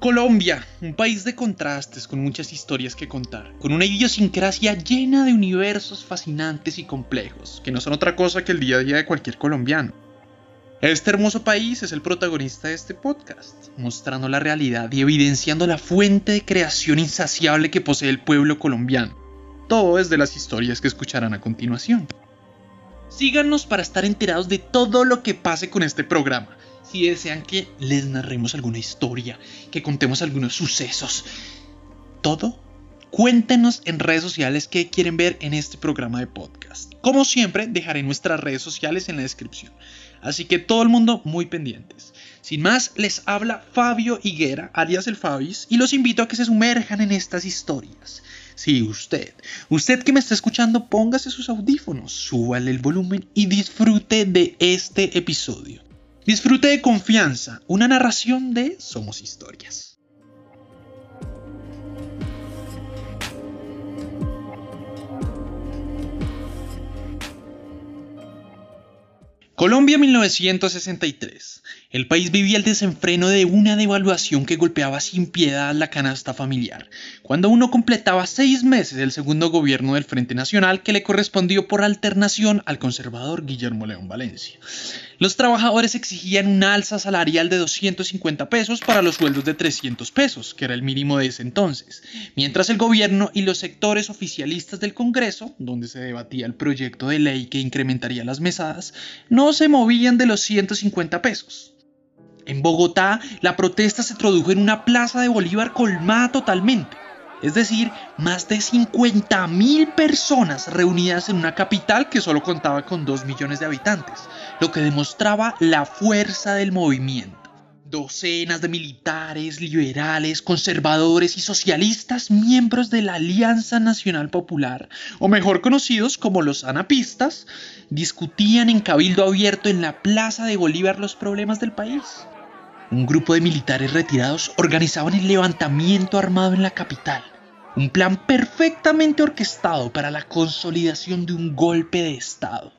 Colombia, un país de contrastes con muchas historias que contar, con una idiosincrasia llena de universos fascinantes y complejos, que no son otra cosa que el día a día de cualquier colombiano. Este hermoso país es el protagonista de este podcast, mostrando la realidad y evidenciando la fuente de creación insaciable que posee el pueblo colombiano. Todo desde las historias que escucharán a continuación. Síganos para estar enterados de todo lo que pase con este programa si desean que les narremos alguna historia, que contemos algunos sucesos, todo, cuéntenos en redes sociales qué quieren ver en este programa de podcast. Como siempre, dejaré nuestras redes sociales en la descripción. Así que todo el mundo muy pendientes. Sin más, les habla Fabio Higuera, alias el Fabis, y los invito a que se sumerjan en estas historias. Sí, usted, usted que me está escuchando, póngase sus audífonos, súbale el volumen y disfrute de este episodio. Disfrute de confianza, una narración de Somos Historias. Colombia 1963. El país vivía el desenfreno de una devaluación que golpeaba sin piedad la canasta familiar, cuando uno completaba seis meses del segundo gobierno del Frente Nacional que le correspondió por alternación al conservador Guillermo León Valencia. Los trabajadores exigían una alza salarial de 250 pesos para los sueldos de 300 pesos, que era el mínimo de ese entonces, mientras el gobierno y los sectores oficialistas del Congreso, donde se debatía el proyecto de ley que incrementaría las mesadas, no se movían de los 150 pesos. En Bogotá, la protesta se produjo en una plaza de Bolívar colmada totalmente es decir, más de 50 mil personas reunidas en una capital que solo contaba con 2 millones de habitantes, lo que demostraba la fuerza del movimiento. Docenas de militares, liberales, conservadores y socialistas, miembros de la Alianza Nacional Popular, o mejor conocidos como los anapistas, discutían en cabildo abierto en la Plaza de Bolívar los problemas del país. Un grupo de militares retirados organizaban el levantamiento armado en la capital, un plan perfectamente orquestado para la consolidación de un golpe de Estado.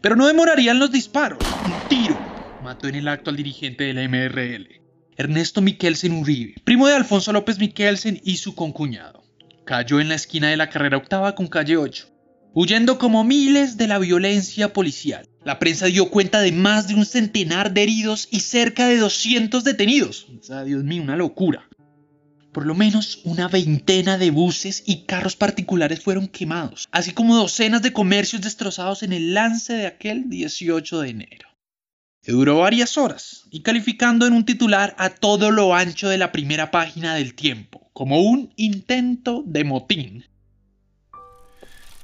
Pero no demorarían los disparos. Un tiro mató en el acto al dirigente de la MRL, Ernesto Miquelsen Uribe, primo de Alfonso López Miquelsen y su concuñado. Cayó en la esquina de la carrera octava con calle 8, huyendo como miles de la violencia policial. La prensa dio cuenta de más de un centenar de heridos y cerca de 200 detenidos. Sea, Dios mío, una locura. Por lo menos una veintena de buses y carros particulares fueron quemados, así como docenas de comercios destrozados en el lance de aquel 18 de enero. Que duró varias horas y calificando en un titular a todo lo ancho de la primera página del tiempo, como un intento de motín.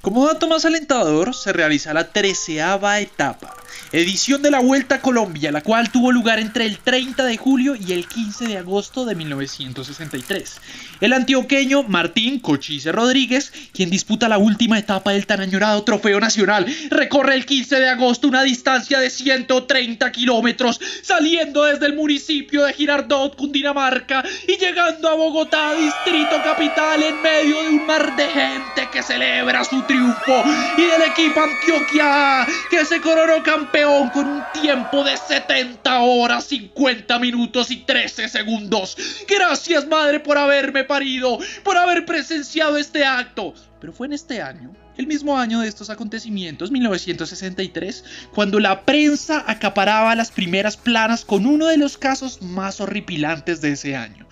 Como dato más alentador, se realiza la treceava etapa, edición de la Vuelta a Colombia, la cual tuvo lugar entre el 30 de julio y el 15 de agosto de 1963. El antioqueño Martín Cochise Rodríguez, quien disputa la última etapa del tan añorado Trofeo Nacional, recorre el 15 de agosto una distancia de 130 kilómetros, saliendo desde el municipio de Girardot, Cundinamarca, y llegando a Bogotá, distrito capital, en medio de un mar de gente que celebra su triunfo, y del equipo Antioquia, que se coronó campeón con un tiempo de 70 horas, 50 minutos y 13 segundos. Gracias, madre, por haberme parido, por haber presenciado este acto. Pero fue en este año, el mismo año de estos acontecimientos, 1963, cuando la prensa acaparaba las primeras planas con uno de los casos más horripilantes de ese año,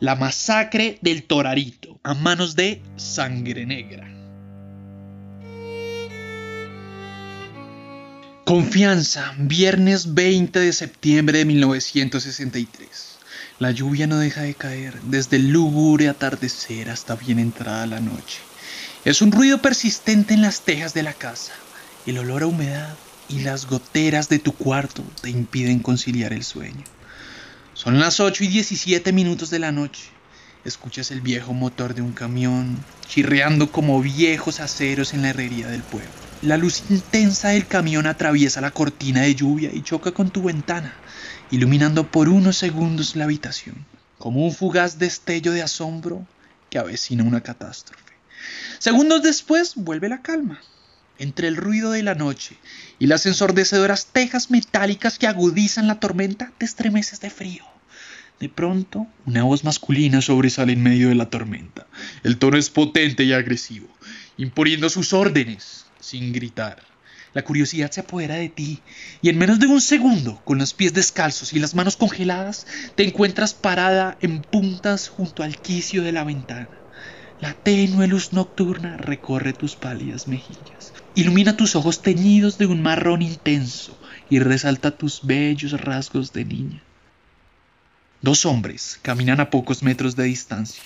la masacre del Torarito, a manos de Sangre Negra. Confianza, viernes 20 de septiembre de 1963. La lluvia no deja de caer desde el lúgubre atardecer hasta bien entrada la noche. Es un ruido persistente en las tejas de la casa. El olor a humedad y las goteras de tu cuarto te impiden conciliar el sueño. Son las 8 y 17 minutos de la noche. Escuchas el viejo motor de un camión chirreando como viejos aceros en la herrería del pueblo. La luz intensa del camión atraviesa la cortina de lluvia y choca con tu ventana, iluminando por unos segundos la habitación, como un fugaz destello de asombro que avecina una catástrofe. Segundos después vuelve la calma. Entre el ruido de la noche y las ensordecedoras tejas metálicas que agudizan la tormenta, te estremeces de frío. De pronto, una voz masculina sobresale en medio de la tormenta. El tono es potente y agresivo, imponiendo sus órdenes sin gritar. La curiosidad se apodera de ti y en menos de un segundo, con los pies descalzos y las manos congeladas, te encuentras parada en puntas junto al quicio de la ventana. La tenue luz nocturna recorre tus pálidas mejillas, ilumina tus ojos teñidos de un marrón intenso y resalta tus bellos rasgos de niña. Dos hombres caminan a pocos metros de distancia.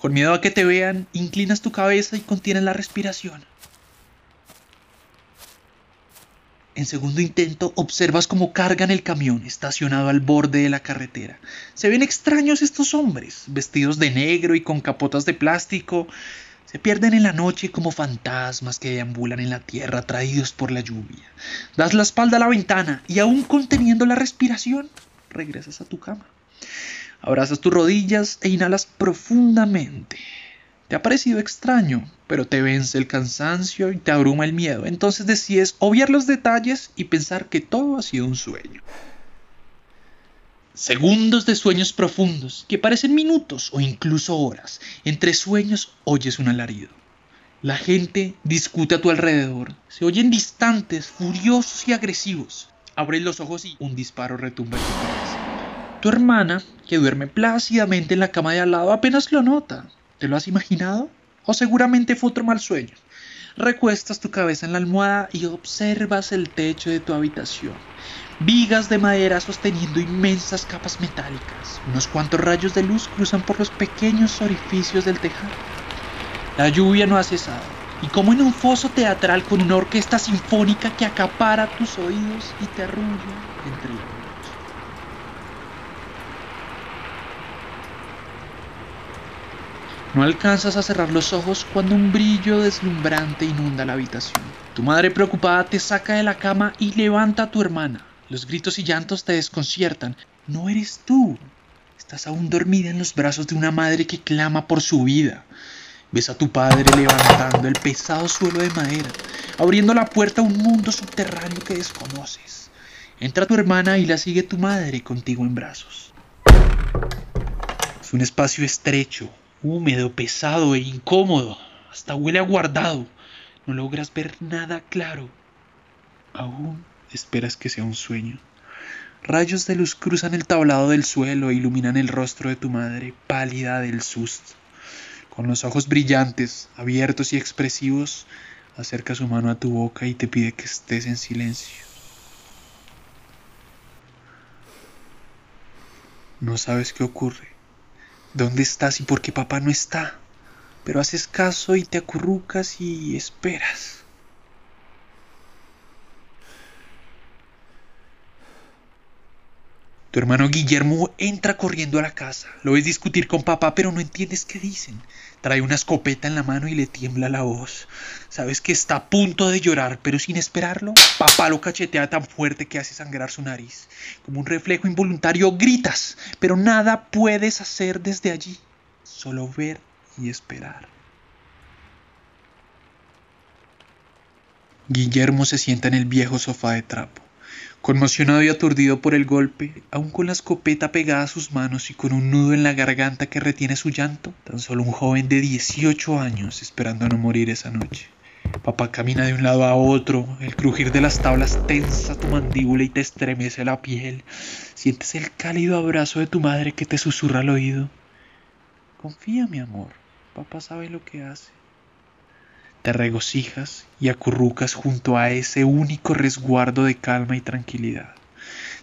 Con miedo a que te vean, inclinas tu cabeza y contienes la respiración. En segundo intento, observas cómo cargan el camión estacionado al borde de la carretera. Se ven extraños estos hombres, vestidos de negro y con capotas de plástico. Se pierden en la noche como fantasmas que deambulan en la tierra traídos por la lluvia. Das la espalda a la ventana y aún conteniendo la respiración, regresas a tu cama. Abrazas tus rodillas e inhalas profundamente. Te ha parecido extraño, pero te vence el cansancio y te abruma el miedo. Entonces decides obviar los detalles y pensar que todo ha sido un sueño. Segundos de sueños profundos, que parecen minutos o incluso horas. Entre sueños oyes un alarido. La gente discute a tu alrededor. Se oyen distantes, furiosos y agresivos. Abres los ojos y un disparo retumba en tu cabeza. Tu hermana, que duerme plácidamente en la cama de al lado, apenas lo nota. ¿Te lo has imaginado? O seguramente fue otro mal sueño. Recuestas tu cabeza en la almohada y observas el techo de tu habitación. Vigas de madera sosteniendo inmensas capas metálicas. Unos cuantos rayos de luz cruzan por los pequeños orificios del tejado. La lluvia no ha cesado, y como en un foso teatral con una orquesta sinfónica que acapara tus oídos y te arrulla entre la No alcanzas a cerrar los ojos cuando un brillo deslumbrante inunda la habitación. Tu madre preocupada te saca de la cama y levanta a tu hermana. Los gritos y llantos te desconciertan. No eres tú. Estás aún dormida en los brazos de una madre que clama por su vida. Ves a tu padre levantando el pesado suelo de madera, abriendo la puerta a un mundo subterráneo que desconoces. Entra tu hermana y la sigue tu madre contigo en brazos. Es un espacio estrecho, húmedo, pesado e incómodo. Hasta huele a guardado. No logras ver nada claro. Aún esperas que sea un sueño. Rayos de luz cruzan el tablado del suelo e iluminan el rostro de tu madre, pálida del susto. Con los ojos brillantes, abiertos y expresivos, acerca su mano a tu boca y te pide que estés en silencio. No sabes qué ocurre. ¿Dónde estás y por qué papá no está? Pero haces caso y te acurrucas y esperas. Tu hermano Guillermo entra corriendo a la casa. Lo ves discutir con papá, pero no entiendes qué dicen. Trae una escopeta en la mano y le tiembla la voz. Sabes que está a punto de llorar, pero sin esperarlo, papá lo cachetea tan fuerte que hace sangrar su nariz. Como un reflejo involuntario gritas, pero nada puedes hacer desde allí. Solo ver y esperar. Guillermo se sienta en el viejo sofá de trapo. Conmocionado y aturdido por el golpe, aún con la escopeta pegada a sus manos y con un nudo en la garganta que retiene su llanto, tan solo un joven de 18 años esperando no morir esa noche. Papá camina de un lado a otro, el crujir de las tablas tensa tu mandíbula y te estremece la piel. Sientes el cálido abrazo de tu madre que te susurra al oído. Confía, mi amor, papá sabe lo que hace. Te regocijas y acurrucas junto a ese único resguardo de calma y tranquilidad.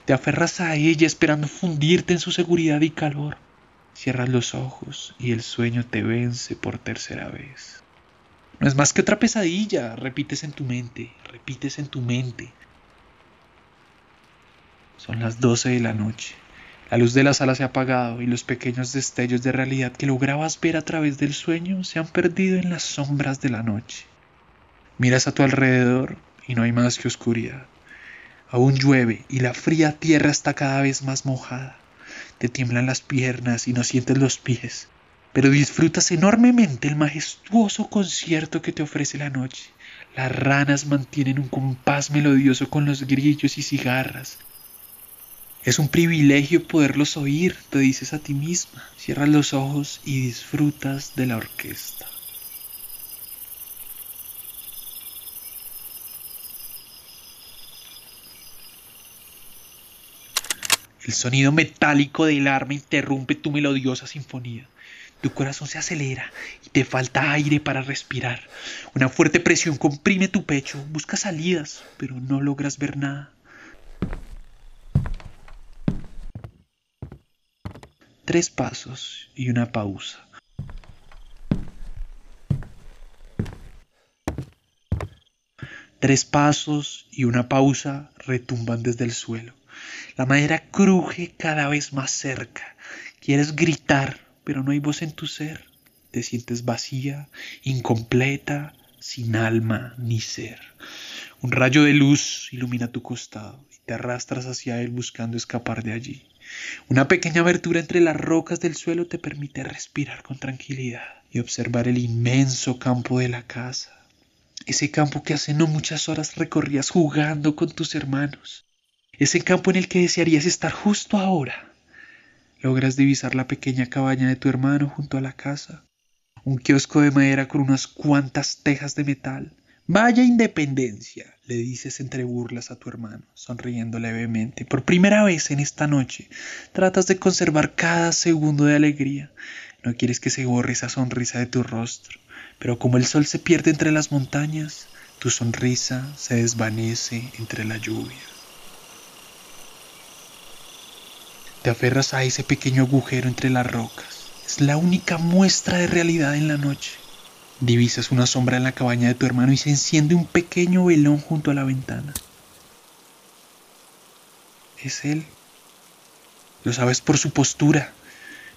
Te aferras a ella esperando fundirte en su seguridad y calor. Cierras los ojos y el sueño te vence por tercera vez. No es más que otra pesadilla, repites en tu mente, repites en tu mente. Son las doce de la noche. La luz de la sala se ha apagado y los pequeños destellos de realidad que lograbas ver a través del sueño se han perdido en las sombras de la noche. Miras a tu alrededor y no hay más que oscuridad. Aún llueve y la fría tierra está cada vez más mojada. Te tiemblan las piernas y no sientes los pies, pero disfrutas enormemente el majestuoso concierto que te ofrece la noche. Las ranas mantienen un compás melodioso con los grillos y cigarras, Es un privilegio poderlos oír, te dices a ti misma. Cierras los ojos y disfrutas de la orquesta. El sonido metálico del arma interrumpe tu melodiosa sinfonía. Tu corazón se acelera y te falta aire para respirar. Una fuerte presión comprime tu pecho. Buscas salidas, pero no logras ver nada. Tres pasos y una pausa. Tres pasos y una pausa retumban desde el suelo. La madera cruje cada vez más cerca. Quieres gritar, pero no hay voz en tu ser. Te sientes vacía, incompleta, sin alma ni ser. Un rayo de luz ilumina tu costado y te arrastras hacia él buscando escapar de allí. Una pequeña abertura entre las rocas del suelo te permite respirar con tranquilidad y observar el inmenso campo de la casa. Ese campo que hace no muchas horas recorrías jugando con tus hermanos. Ese campo en el que desearías estar justo ahora. Logras divisar la pequeña cabaña de tu hermano junto a la casa, un kiosco de madera con unas cuantas tejas de metal. Vaya independencia, le dices entre burlas a tu hermano, sonriendo levemente. Por primera vez en esta noche, tratas de conservar cada segundo de alegría. No quieres que se borre esa sonrisa de tu rostro, pero como el sol se pierde entre las montañas, tu sonrisa se desvanece entre la lluvia. Te aferras a ese pequeño agujero entre las rocas. Es la única muestra de realidad en la noche. Divisas una sombra en la cabaña de tu hermano y se enciende un pequeño velón junto a la ventana. Es él. Lo sabes por su postura,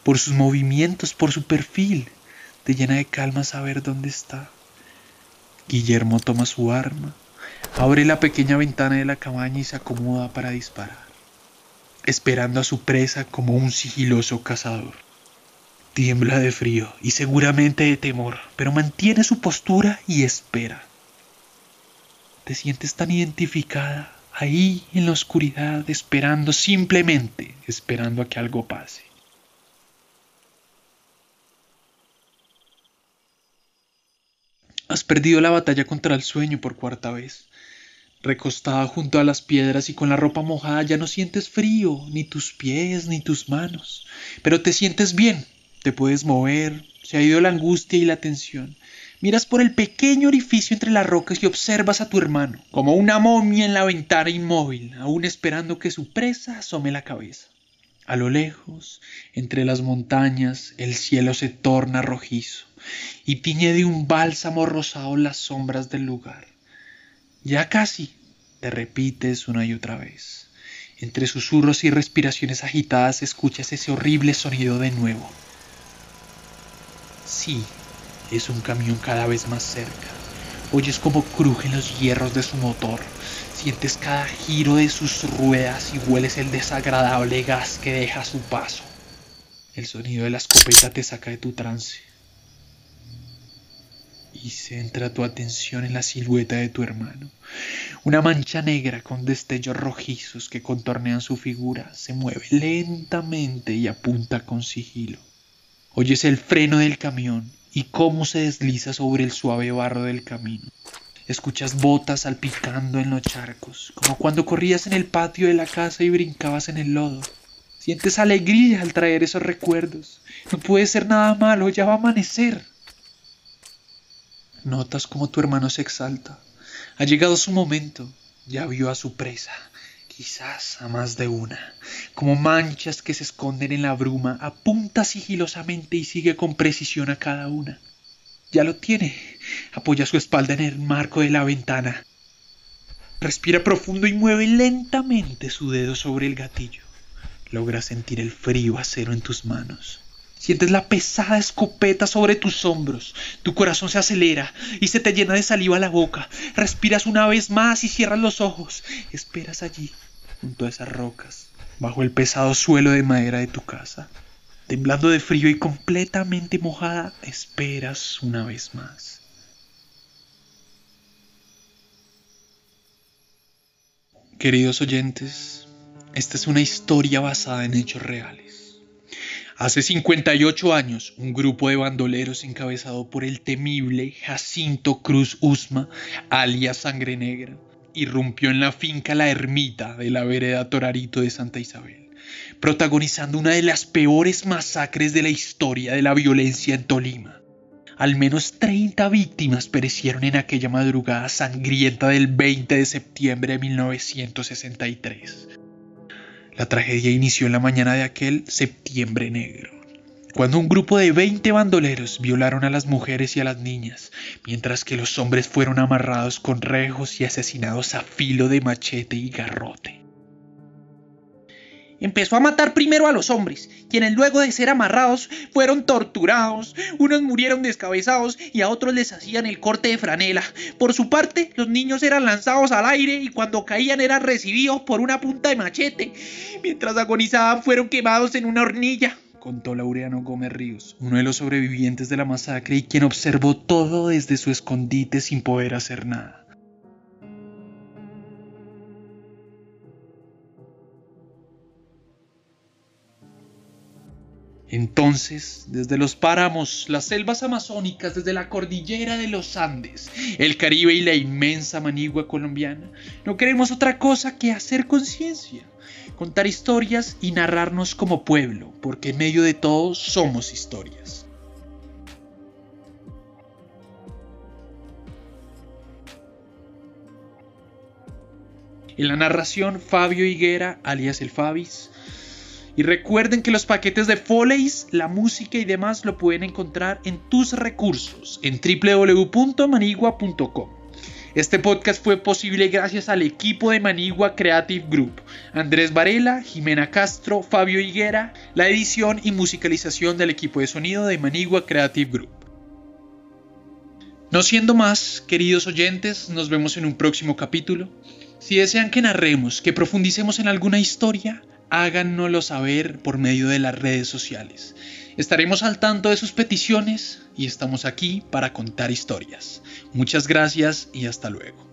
por sus movimientos, por su perfil. Te llena de calma saber dónde está. Guillermo toma su arma, abre la pequeña ventana de la cabaña y se acomoda para disparar esperando a su presa como un sigiloso cazador. Tiembla de frío y seguramente de temor, pero mantiene su postura y espera. Te sientes tan identificada ahí en la oscuridad, esperando simplemente, esperando a que algo pase. Has perdido la batalla contra el sueño por cuarta vez. Recostada junto a las piedras y con la ropa mojada ya no sientes frío, ni tus pies, ni tus manos, pero te sientes bien, te puedes mover, se ha ido la angustia y la tensión. Miras por el pequeño orificio entre las rocas y observas a tu hermano, como una momia en la ventana inmóvil, aún esperando que su presa asome la cabeza. A lo lejos, entre las montañas, el cielo se torna rojizo y tiñe de un bálsamo rosado las sombras del lugar. Ya casi, te repites una y otra vez. Entre susurros y respiraciones agitadas escuchas ese horrible sonido de nuevo. Sí, es un camión cada vez más cerca. Oyes cómo crujen los hierros de su motor. Sientes cada giro de sus ruedas y hueles el desagradable gas que deja su paso. El sonido de la escopeta te saca de tu trance y centra tu atención en la silueta de tu hermano. Una mancha negra con destellos rojizos que contornean su figura se mueve lentamente y apunta con sigilo. Oyes el freno del camión y cómo se desliza sobre el suave barro del camino. Escuchas botas salpicando en los charcos, como cuando corrías en el patio de la casa y brincabas en el lodo. Sientes alegría al traer esos recuerdos. No puede ser nada malo, ya va a amanecer. Notas como tu hermano se exalta. Ha llegado su momento. Ya vio a su presa, quizás a más de una. Como manchas que se esconden en la bruma, apunta sigilosamente y sigue con precisión a cada una. Ya lo tiene. Apoya su espalda en el marco de la ventana. Respira profundo y mueve lentamente su dedo sobre el gatillo. Logra sentir el frío acero en tus manos. Sientes la pesada escopeta sobre tus hombros. Tu corazón se acelera y se te llena de saliva la boca. Respiras una vez más y cierras los ojos. Esperas allí, junto a esas rocas, bajo el pesado suelo de madera de tu casa. Temblando de frío y completamente mojada, esperas una vez más. Queridos oyentes, Esta es una historia basada en hechos reales. Hace 58 años, un grupo de bandoleros encabezado por el temible Jacinto Cruz Usma, alias Sangre Negra, irrumpió en la finca La Ermita de la vereda Torarito de Santa Isabel, protagonizando una de las peores masacres de la historia de la violencia en Tolima. Al menos 30 víctimas perecieron en aquella madrugada sangrienta del 20 de septiembre de 1963. La tragedia inició en la mañana de aquel septiembre negro cuando un grupo de 20 bandoleros violaron a las mujeres y a las niñas, mientras que los hombres fueron amarrados con rejos y asesinados a filo de machete y garrote. Empezó a matar primero a los hombres, quienes luego de ser amarrados fueron torturados, unos murieron descabezados y a otros les hacían el corte de franela. Por su parte, los niños eran lanzados al aire y cuando caían eran recibidos por una punta de machete, mientras agonizaban fueron quemados en una hornilla contó Laureano Gómez Ríos, uno de los sobrevivientes de la masacre y quien observó todo desde su escondite sin poder hacer nada. Entonces, desde los páramos, las selvas amazónicas, desde la cordillera de los Andes, el Caribe y la inmensa manigua colombiana, no queremos otra cosa que hacer conciencia, contar historias y narrarnos como pueblo, porque en medio de todo somos historias. En la narración, Fabio Higuera, alias el Fabis, y recuerden que los paquetes de Foleys, la música y demás lo pueden encontrar en tus recursos en www.manigua.com. Este podcast fue posible gracias al equipo de Manigua Creative Group, Andrés Varela, Jimena Castro, Fabio Higuera, la edición y musicalización del equipo de sonido de Manigua Creative Group. No siendo más, queridos oyentes, nos vemos en un próximo capítulo. Si desean que narremos, que profundicemos en alguna historia, háganoslo saber por medio de las redes sociales. Estaremos al tanto de sus peticiones y estamos aquí para contar historias. Muchas gracias y hasta luego.